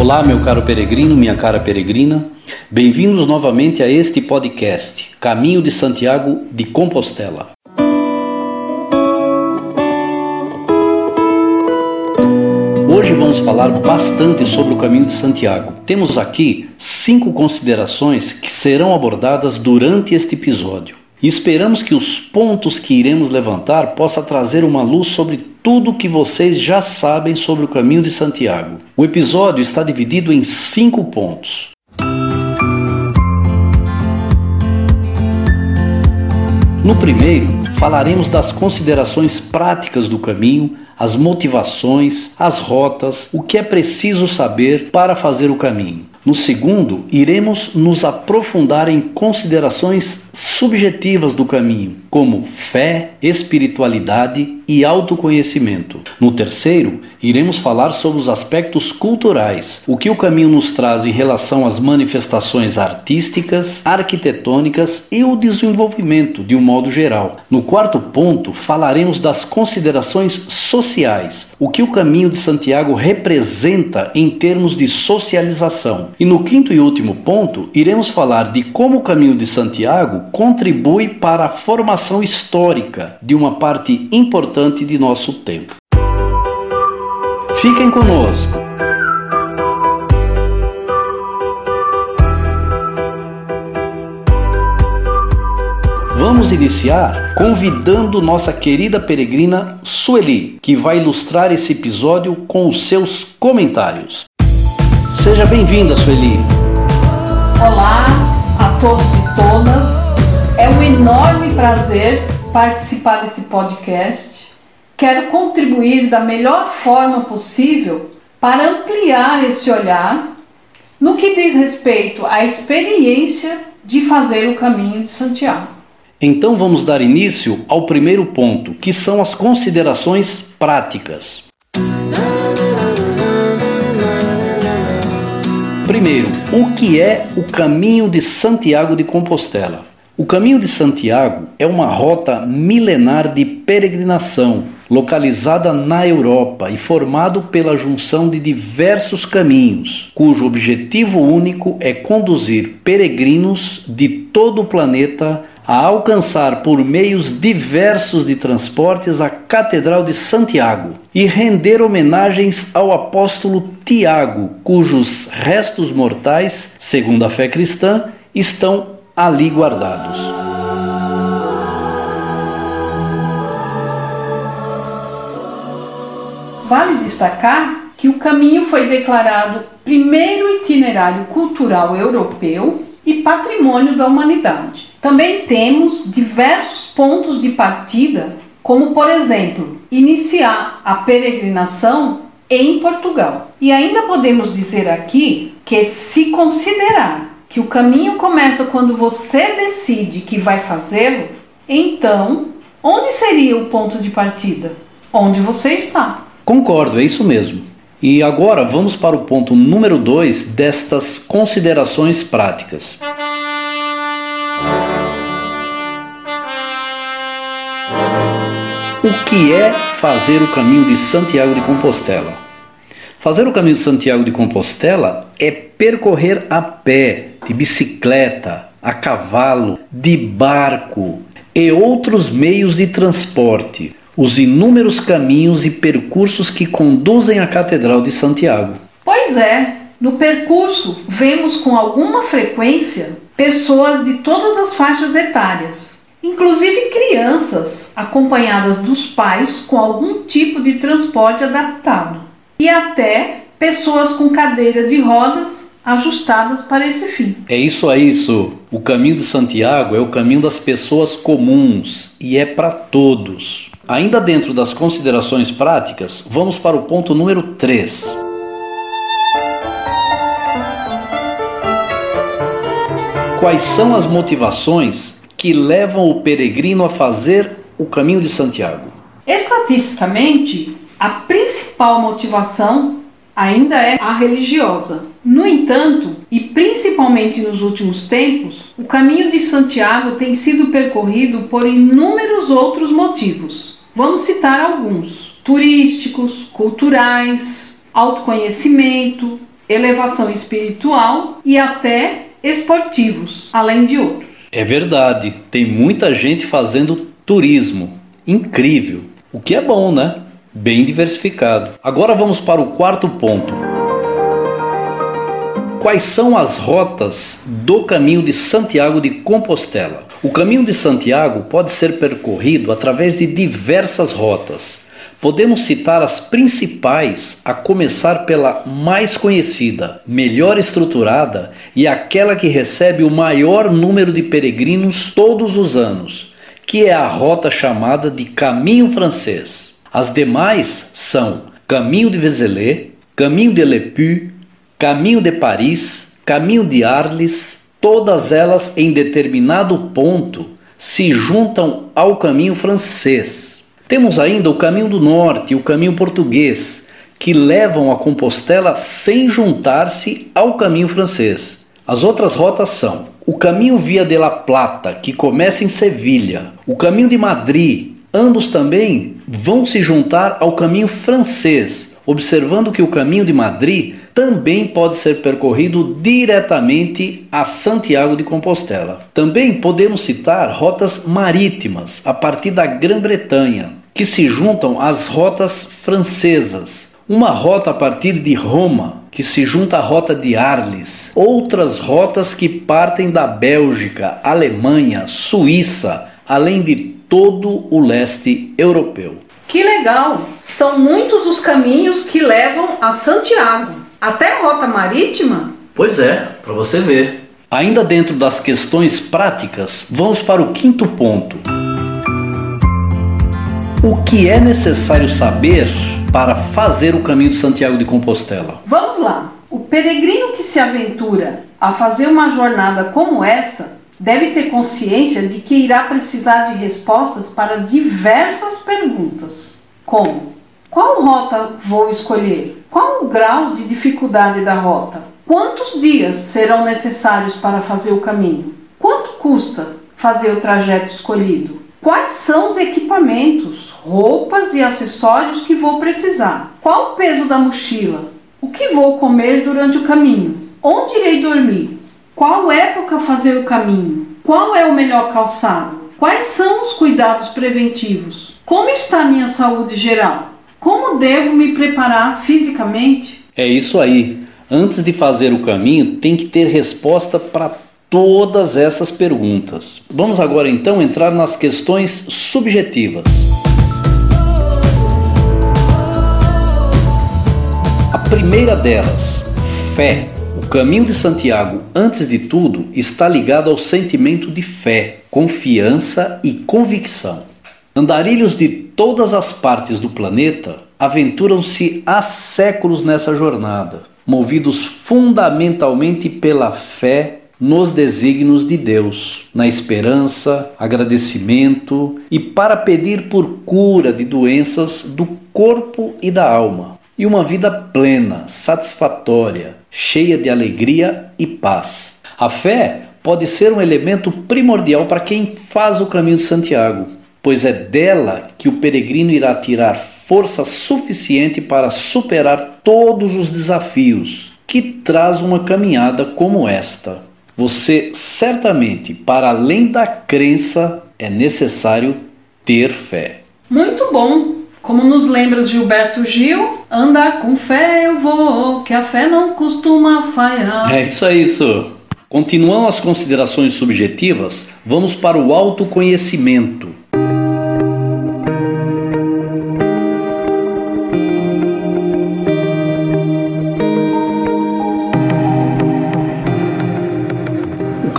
Olá, meu caro peregrino, minha cara peregrina. Bem-vindos novamente a este podcast, Caminho de Santiago de Compostela. Hoje vamos falar bastante sobre o caminho de Santiago. Temos aqui cinco considerações que serão abordadas durante este episódio. E esperamos que os pontos que iremos levantar possa trazer uma luz sobre tudo o que vocês já sabem sobre o caminho de Santiago. O episódio está dividido em cinco pontos. No primeiro, falaremos das considerações práticas do caminho, as motivações, as rotas, o que é preciso saber para fazer o caminho. No segundo, iremos nos aprofundar em considerações subjetivas do caminho, como fé, espiritualidade e autoconhecimento. No terceiro, iremos falar sobre os aspectos culturais, o que o caminho nos traz em relação às manifestações artísticas, arquitetônicas e o desenvolvimento de um modo geral. No quarto ponto, falaremos das considerações sociais, o que o caminho de Santiago representa em termos de socialização. E no quinto e último ponto, iremos falar de como o caminho de Santiago contribui para a formação histórica de uma parte importante de nosso tempo. Fiquem conosco. Vamos iniciar convidando nossa querida peregrina Sueli, que vai ilustrar esse episódio com os seus comentários. Seja bem-vinda, Sueli. Olá a todos e todas. É um enorme prazer participar desse podcast. Quero contribuir da melhor forma possível para ampliar esse olhar no que diz respeito à experiência de fazer o caminho de Santiago. Então vamos dar início ao primeiro ponto, que são as considerações práticas. Primeiro, o que é o caminho de Santiago de Compostela? O Caminho de Santiago é uma rota milenar de peregrinação, localizada na Europa e formado pela junção de diversos caminhos, cujo objetivo único é conduzir peregrinos de todo o planeta a alcançar por meios diversos de transportes a Catedral de Santiago e render homenagens ao apóstolo Tiago, cujos restos mortais, segundo a fé cristã, estão ali guardados. Vale destacar que o caminho foi declarado primeiro itinerário cultural europeu e patrimônio da humanidade. Também temos diversos pontos de partida, como por exemplo, iniciar a peregrinação em Portugal. E ainda podemos dizer aqui que se considerar que o caminho começa quando você decide que vai fazê-lo, então onde seria o ponto de partida? Onde você está. Concordo, é isso mesmo. E agora vamos para o ponto número 2 destas considerações práticas. O que é fazer o caminho de Santiago de Compostela? Fazer o caminho de Santiago de Compostela é percorrer a pé, de bicicleta, a cavalo, de barco e outros meios de transporte, os inúmeros caminhos e percursos que conduzem à Catedral de Santiago. Pois é, no percurso vemos com alguma frequência pessoas de todas as faixas etárias, inclusive crianças acompanhadas dos pais com algum tipo de transporte adaptado, e até pessoas com cadeira de rodas ajustadas para esse fim. É isso aí, isso. O caminho de Santiago é o caminho das pessoas comuns e é para todos. Ainda dentro das considerações práticas, vamos para o ponto número 3. Quais são as motivações que levam o peregrino a fazer o caminho de Santiago? Estatisticamente, a principal motivação ainda é a religiosa. No entanto, e principalmente nos últimos tempos, o caminho de Santiago tem sido percorrido por inúmeros outros motivos. Vamos citar alguns: turísticos, culturais, autoconhecimento, elevação espiritual e até esportivos, além de outros. É verdade, tem muita gente fazendo turismo. Incrível. O que é bom, né? Bem diversificado. Agora vamos para o quarto ponto. Quais são as rotas do caminho de Santiago de Compostela? O caminho de Santiago pode ser percorrido através de diversas rotas. Podemos citar as principais, a começar pela mais conhecida, melhor estruturada e aquela que recebe o maior número de peregrinos todos os anos, que é a rota chamada de Caminho Francês. As demais são Caminho de Vézelay, Caminho de Lepu, Caminho de Paris, Caminho de Arles, todas elas em determinado ponto se juntam ao caminho francês. Temos ainda o caminho do norte e o caminho português, que levam a Compostela sem juntar-se ao caminho francês. As outras rotas são o caminho Via de la Plata, que começa em Sevilha, o caminho de Madrid, ambos também vão se juntar ao caminho francês, observando que o caminho de Madrid também pode ser percorrido diretamente a Santiago de Compostela. Também podemos citar rotas marítimas a partir da Grã-Bretanha, que se juntam às rotas francesas. Uma rota a partir de Roma, que se junta à rota de Arles. Outras rotas que partem da Bélgica, Alemanha, Suíça, além de todo o leste europeu. Que legal! São muitos os caminhos que levam a Santiago. Até rota marítima? Pois é, para você ver. Ainda dentro das questões práticas, vamos para o quinto ponto. O que é necessário saber para fazer o caminho de Santiago de Compostela? Vamos lá. O peregrino que se aventura a fazer uma jornada como essa deve ter consciência de que irá precisar de respostas para diversas perguntas, como: qual rota vou escolher? Qual o grau de dificuldade da rota? Quantos dias serão necessários para fazer o caminho? Quanto custa fazer o trajeto escolhido? Quais são os equipamentos, roupas e acessórios que vou precisar? Qual o peso da mochila? O que vou comer durante o caminho? Onde irei dormir? Qual época fazer o caminho? Qual é o melhor calçado? Quais são os cuidados preventivos? Como está minha saúde geral? Como devo me preparar fisicamente? É isso aí. Antes de fazer o caminho, tem que ter resposta para todas essas perguntas. Vamos agora então entrar nas questões subjetivas. Primeira delas, fé. O caminho de Santiago, antes de tudo, está ligado ao sentimento de fé, confiança e convicção. Andarilhos de todas as partes do planeta aventuram-se há séculos nessa jornada, movidos fundamentalmente pela fé nos desígnios de Deus, na esperança, agradecimento e para pedir por cura de doenças do corpo e da alma, e uma vida plena, satisfatória, cheia de alegria e paz. A fé pode ser um elemento primordial para quem faz o caminho de Santiago pois é dela que o peregrino irá tirar força suficiente para superar todos os desafios que traz uma caminhada como esta. Você certamente, para além da crença, é necessário ter fé. Muito bom! Como nos lembra Gilberto Gil, andar com fé eu vou, que a fé não costuma falhar. É isso aí, isso. Continuando as considerações subjetivas, vamos para o autoconhecimento.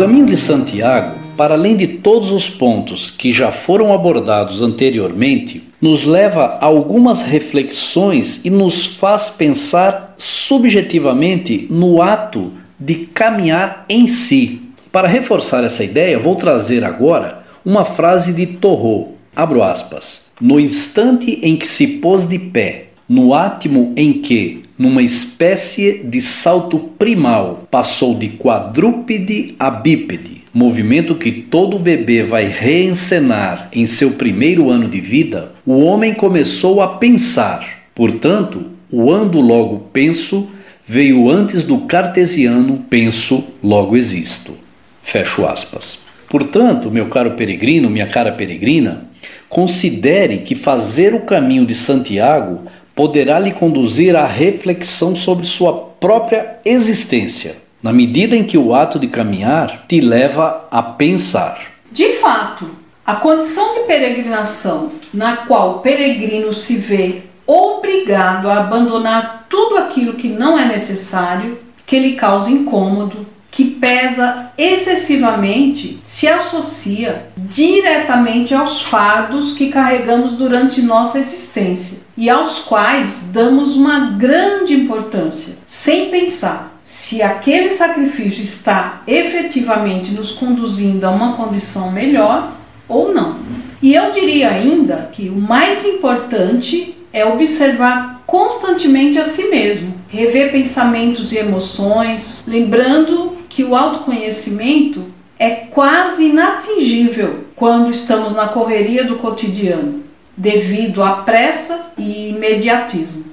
caminho de Santiago, para além de todos os pontos que já foram abordados anteriormente, nos leva a algumas reflexões e nos faz pensar subjetivamente no ato de caminhar em si. Para reforçar essa ideia, vou trazer agora uma frase de Torro, abro aspas, no instante em que se pôs de pé, no átimo em que, numa espécie de salto primal, passou de quadrúpede a bípede, movimento que todo bebê vai reencenar em seu primeiro ano de vida, o homem começou a pensar. Portanto, o ando logo penso veio antes do cartesiano penso, logo existo. Fecho aspas. Portanto, meu caro peregrino, minha cara peregrina, considere que fazer o caminho de Santiago poderá lhe conduzir à reflexão sobre sua própria existência, na medida em que o ato de caminhar te leva a pensar. De fato, a condição de peregrinação na qual o peregrino se vê obrigado a abandonar tudo aquilo que não é necessário, que lhe causa incômodo, que pesa excessivamente, se associa diretamente aos fardos que carregamos durante nossa existência e aos quais damos uma grande importância, sem pensar se aquele sacrifício está efetivamente nos conduzindo a uma condição melhor ou não. E eu diria ainda que o mais importante é observar constantemente a si mesmo, rever pensamentos e emoções, lembrando que o autoconhecimento é quase inatingível quando estamos na correria do cotidiano, devido à pressa e imediatismo.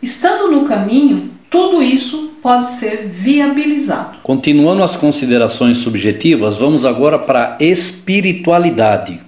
Estando no caminho, tudo isso pode ser viabilizado. Continuando as considerações subjetivas, vamos agora para a espiritualidade.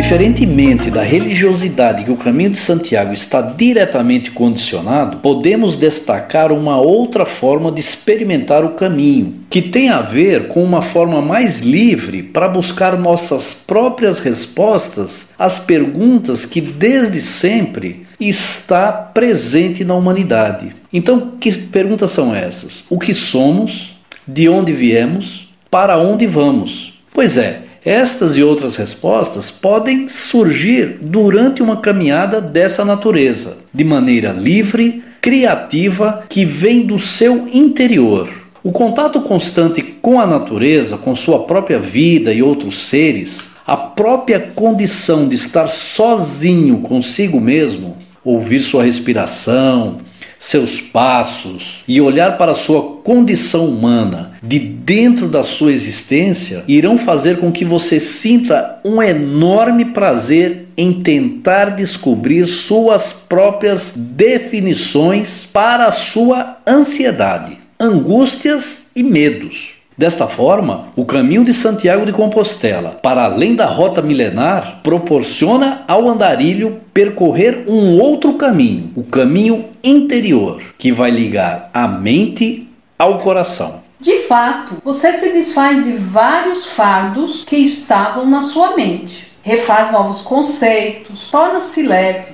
Diferentemente da religiosidade que o caminho de Santiago está diretamente condicionado, podemos destacar uma outra forma de experimentar o caminho, que tem a ver com uma forma mais livre para buscar nossas próprias respostas às perguntas que desde sempre está presente na humanidade. Então, que perguntas são essas? O que somos? De onde viemos? Para onde vamos? Pois é, estas e outras respostas podem surgir durante uma caminhada dessa natureza, de maneira livre, criativa, que vem do seu interior. O contato constante com a natureza, com sua própria vida e outros seres, a própria condição de estar sozinho consigo mesmo, ouvir sua respiração, seus passos e olhar para sua condição humana de dentro da sua existência irão fazer com que você sinta um enorme prazer em tentar descobrir suas próprias definições para a sua ansiedade, angústias e medos. Desta forma, o caminho de Santiago de Compostela, para além da rota milenar, proporciona ao andarilho percorrer um outro caminho, o caminho interior, que vai ligar a mente ao coração. De fato, você se desfaz de vários fardos que estavam na sua mente, refaz novos conceitos, torna-se leve.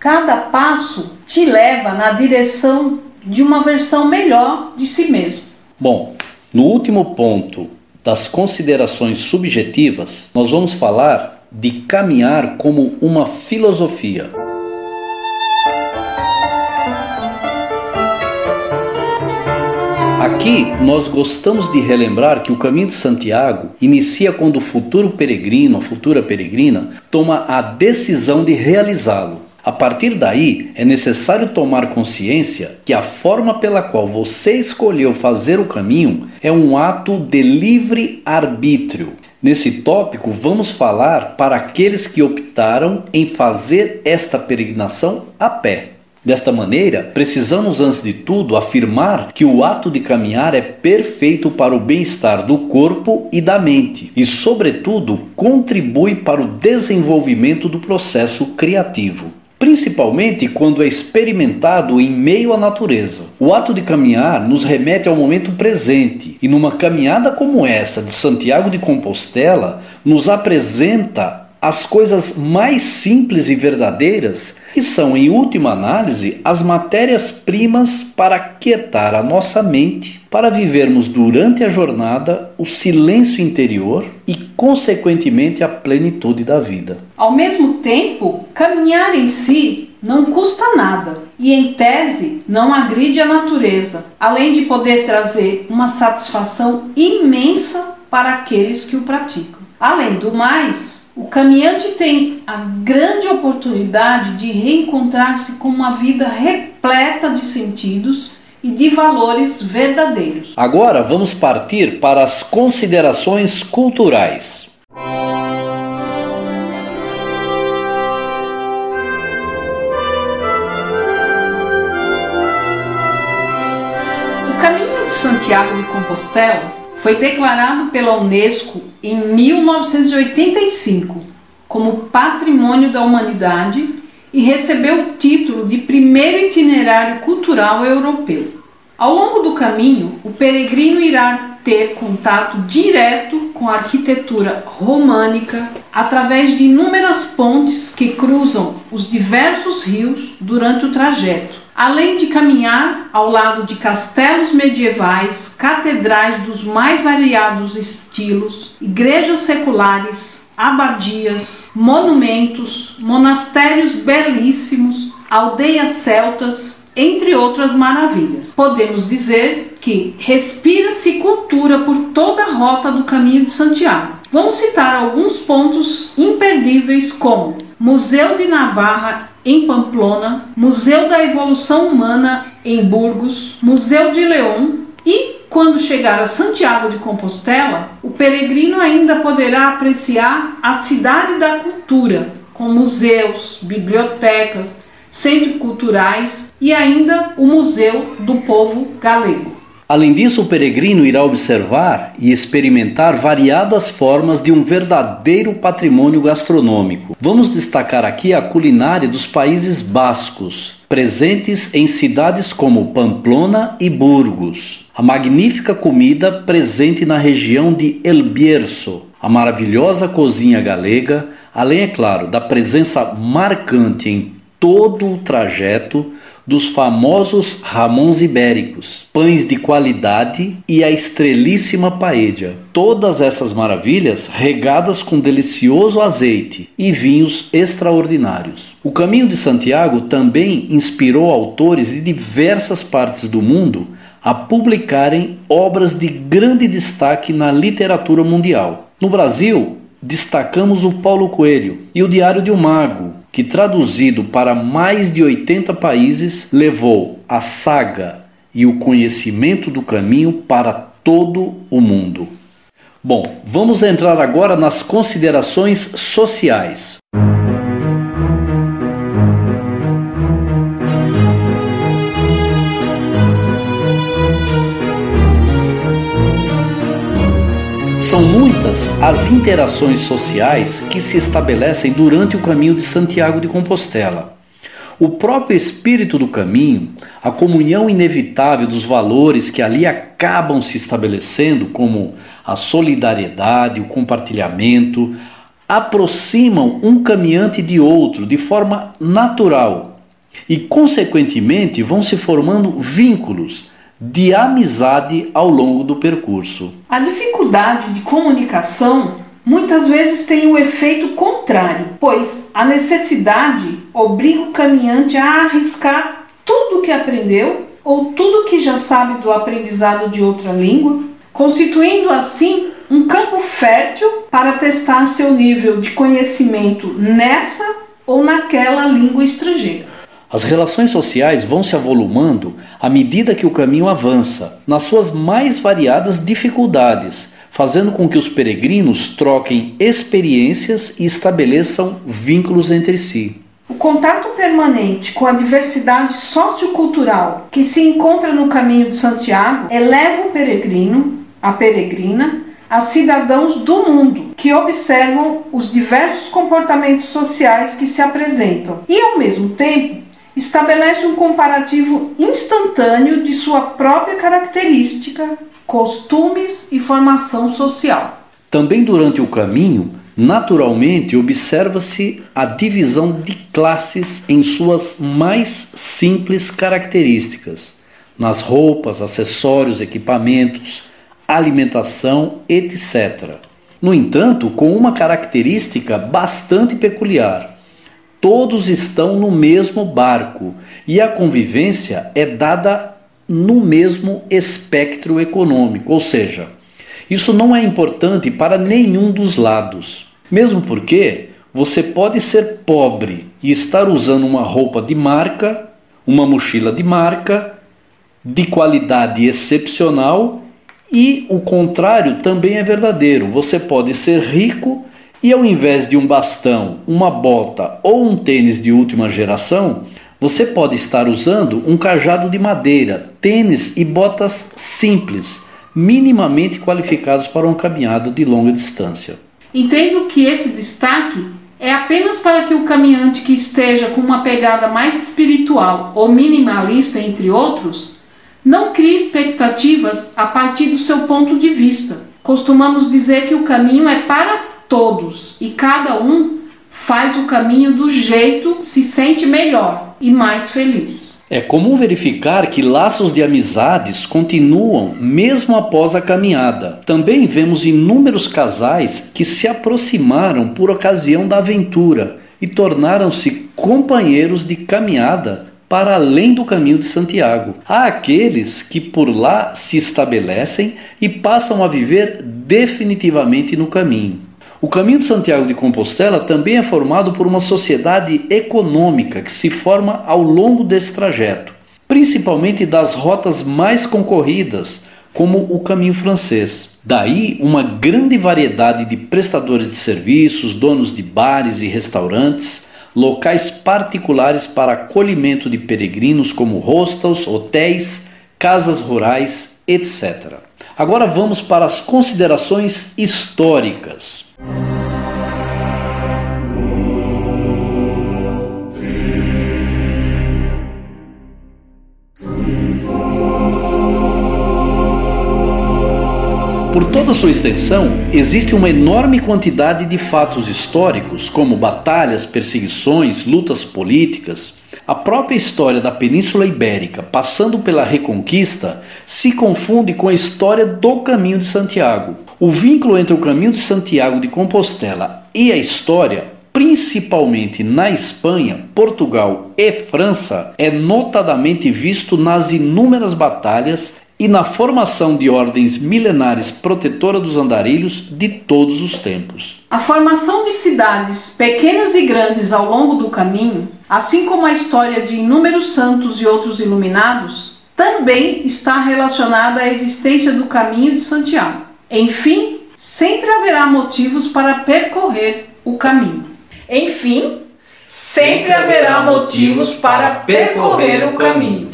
Cada passo te leva na direção de uma versão melhor de si mesmo. Bom, no último ponto das considerações subjetivas, nós vamos falar de caminhar como uma filosofia. Aqui nós gostamos de relembrar que o caminho de Santiago inicia quando o futuro peregrino, a futura peregrina, toma a decisão de realizá-lo. A partir daí, é necessário tomar consciência que a forma pela qual você escolheu fazer o caminho é um ato de livre arbítrio. Nesse tópico, vamos falar para aqueles que optaram em fazer esta peregrinação a pé. Desta maneira, precisamos, antes de tudo, afirmar que o ato de caminhar é perfeito para o bem-estar do corpo e da mente e, sobretudo, contribui para o desenvolvimento do processo criativo principalmente quando é experimentado em meio à natureza. O ato de caminhar nos remete ao momento presente, e numa caminhada como essa de Santiago de Compostela, nos apresenta as coisas mais simples e verdadeiras que são, em última análise, as matérias-primas para quietar a nossa mente, para vivermos durante a jornada o silêncio interior e, consequentemente, a plenitude da vida. Ao mesmo tempo, caminhar em si não custa nada e, em tese, não agride a natureza, além de poder trazer uma satisfação imensa para aqueles que o praticam. Além do mais, o caminhante tem a grande oportunidade de reencontrar-se com uma vida repleta de sentidos e de valores verdadeiros. Agora vamos partir para as considerações culturais. O caminho de Santiago de Compostela foi declarado pela Unesco em 1985 como Patrimônio da Humanidade e recebeu o título de primeiro itinerário cultural europeu. Ao longo do caminho, o peregrino irá ter contato direto com a arquitetura românica através de inúmeras pontes que cruzam os diversos rios durante o trajeto, além de caminhar ao lado de castelos medievais, catedrais dos mais variados estilos, igrejas seculares, abadias, monumentos, monastérios belíssimos, aldeias celtas entre outras maravilhas. Podemos dizer que respira-se cultura por toda a rota do caminho de Santiago. Vamos citar alguns pontos imperdíveis como Museu de Navarra em Pamplona, Museu da Evolução Humana em Burgos, Museu de León e quando chegar a Santiago de Compostela, o peregrino ainda poderá apreciar a cidade da cultura, com museus, bibliotecas, centros culturais e ainda o Museu do Povo Galego. Além disso, o peregrino irá observar e experimentar variadas formas de um verdadeiro patrimônio gastronômico. Vamos destacar aqui a culinária dos Países Bascos, presentes em cidades como Pamplona e Burgos. A magnífica comida presente na região de El Bierzo, a maravilhosa cozinha galega, além, é claro, da presença marcante em todo o trajeto dos famosos ramons ibéricos, pães de qualidade e a estrelíssima paella. Todas essas maravilhas regadas com delicioso azeite e vinhos extraordinários. O Caminho de Santiago também inspirou autores de diversas partes do mundo a publicarem obras de grande destaque na literatura mundial. No Brasil, destacamos o Paulo Coelho e o Diário de um Mago, que traduzido para mais de 80 países levou a saga e o conhecimento do caminho para todo o mundo. Bom, vamos entrar agora nas considerações sociais. São muitas as interações sociais que se estabelecem durante o caminho de Santiago de Compostela. O próprio espírito do caminho, a comunhão inevitável dos valores que ali acabam se estabelecendo, como a solidariedade, o compartilhamento, aproximam um caminhante de outro de forma natural e, consequentemente, vão se formando vínculos de amizade ao longo do percurso. A dificuldade de comunicação muitas vezes tem o um efeito contrário, pois a necessidade obriga o caminhante a arriscar tudo o que aprendeu ou tudo que já sabe do aprendizado de outra língua, constituindo assim um campo fértil para testar seu nível de conhecimento nessa ou naquela língua estrangeira. As relações sociais vão se avolumando à medida que o caminho avança, nas suas mais variadas dificuldades, fazendo com que os peregrinos troquem experiências e estabeleçam vínculos entre si. O contato permanente com a diversidade sociocultural que se encontra no caminho de Santiago eleva o peregrino, a peregrina, a cidadãos do mundo que observam os diversos comportamentos sociais que se apresentam e, ao mesmo tempo, estabelece um comparativo instantâneo de sua própria característica, costumes e formação social. Também durante o caminho, naturalmente observa-se a divisão de classes em suas mais simples características, nas roupas, acessórios, equipamentos, alimentação, etc. No entanto, com uma característica bastante peculiar todos estão no mesmo barco e a convivência é dada no mesmo espectro econômico, ou seja, isso não é importante para nenhum dos lados. Mesmo porque você pode ser pobre e estar usando uma roupa de marca, uma mochila de marca, de qualidade excepcional, e o contrário também é verdadeiro. Você pode ser rico e ao invés de um bastão, uma bota ou um tênis de última geração, Você pode estar usando um cajado de madeira, tênis e botas simples, minimamente qualificados para uma caminhada de longa distância. Entendo que esse destaque é apenas para que o caminhante que esteja com uma pegada mais espiritual ou minimalista, entre outros, não crie expectativas a partir do seu ponto de vista. Costumamos dizer que o caminho é para todos e cada um faz o caminho do jeito se sente melhor e mais feliz. É comum verificar que laços de amizades continuam mesmo após a caminhada. Também vemos inúmeros casais que se aproximaram por ocasião da aventura e tornaram-se companheiros de caminhada para além do caminho de Santiago. Há aqueles que por lá se estabelecem e passam a viver definitivamente no caminho. O caminho de Santiago de Compostela também é formado por uma sociedade econômica que se forma ao longo desse trajeto, principalmente das rotas mais concorridas, como o caminho francês. Daí uma grande variedade de prestadores de serviços, donos de bares e restaurantes, locais particulares para acolhimento de peregrinos, como hostels, hotéis, casas rurais, etc. Agora vamos para as considerações históricas. Por toda sua extensão, existe uma enorme quantidade de fatos históricos, como batalhas, perseguições, lutas políticas. A própria história da Península Ibérica, passando pela Reconquista, se confunde com a história do Caminho de Santiago. O vínculo entre o Caminho de Santiago de Compostela e a história principalmente na Espanha, Portugal e França, é notadamente visto nas inúmeras batalhas e na formação de ordens milenares protetora dos andarilhos de todos os tempos. A formação de cidades pequenas e grandes ao longo do caminho, assim como a história de inúmeros santos e outros iluminados, também está relacionada à existência do caminho de Santiago. Enfim, sempre haverá motivos para percorrer o caminho. Enfim, sempre haverá motivos para percorrer o caminho.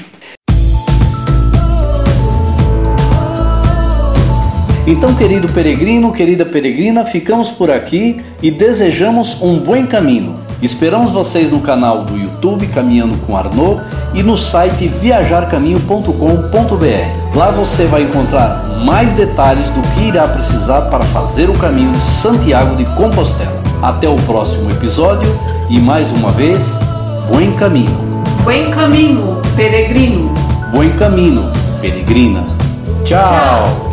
Então, querido peregrino, querida peregrina, ficamos por aqui e desejamos um bom caminho. Esperamos vocês no canal do YouTube Caminhando com Arnaud e no site viajarcaminho.com.br. Lá você vai encontrar mais detalhes do que irá precisar para fazer o caminho de Santiago de Compostela. Até o próximo episódio e mais uma vez, bom caminho. Bom caminho, peregrino. Bom caminho, peregrina. Tchau. Tchau.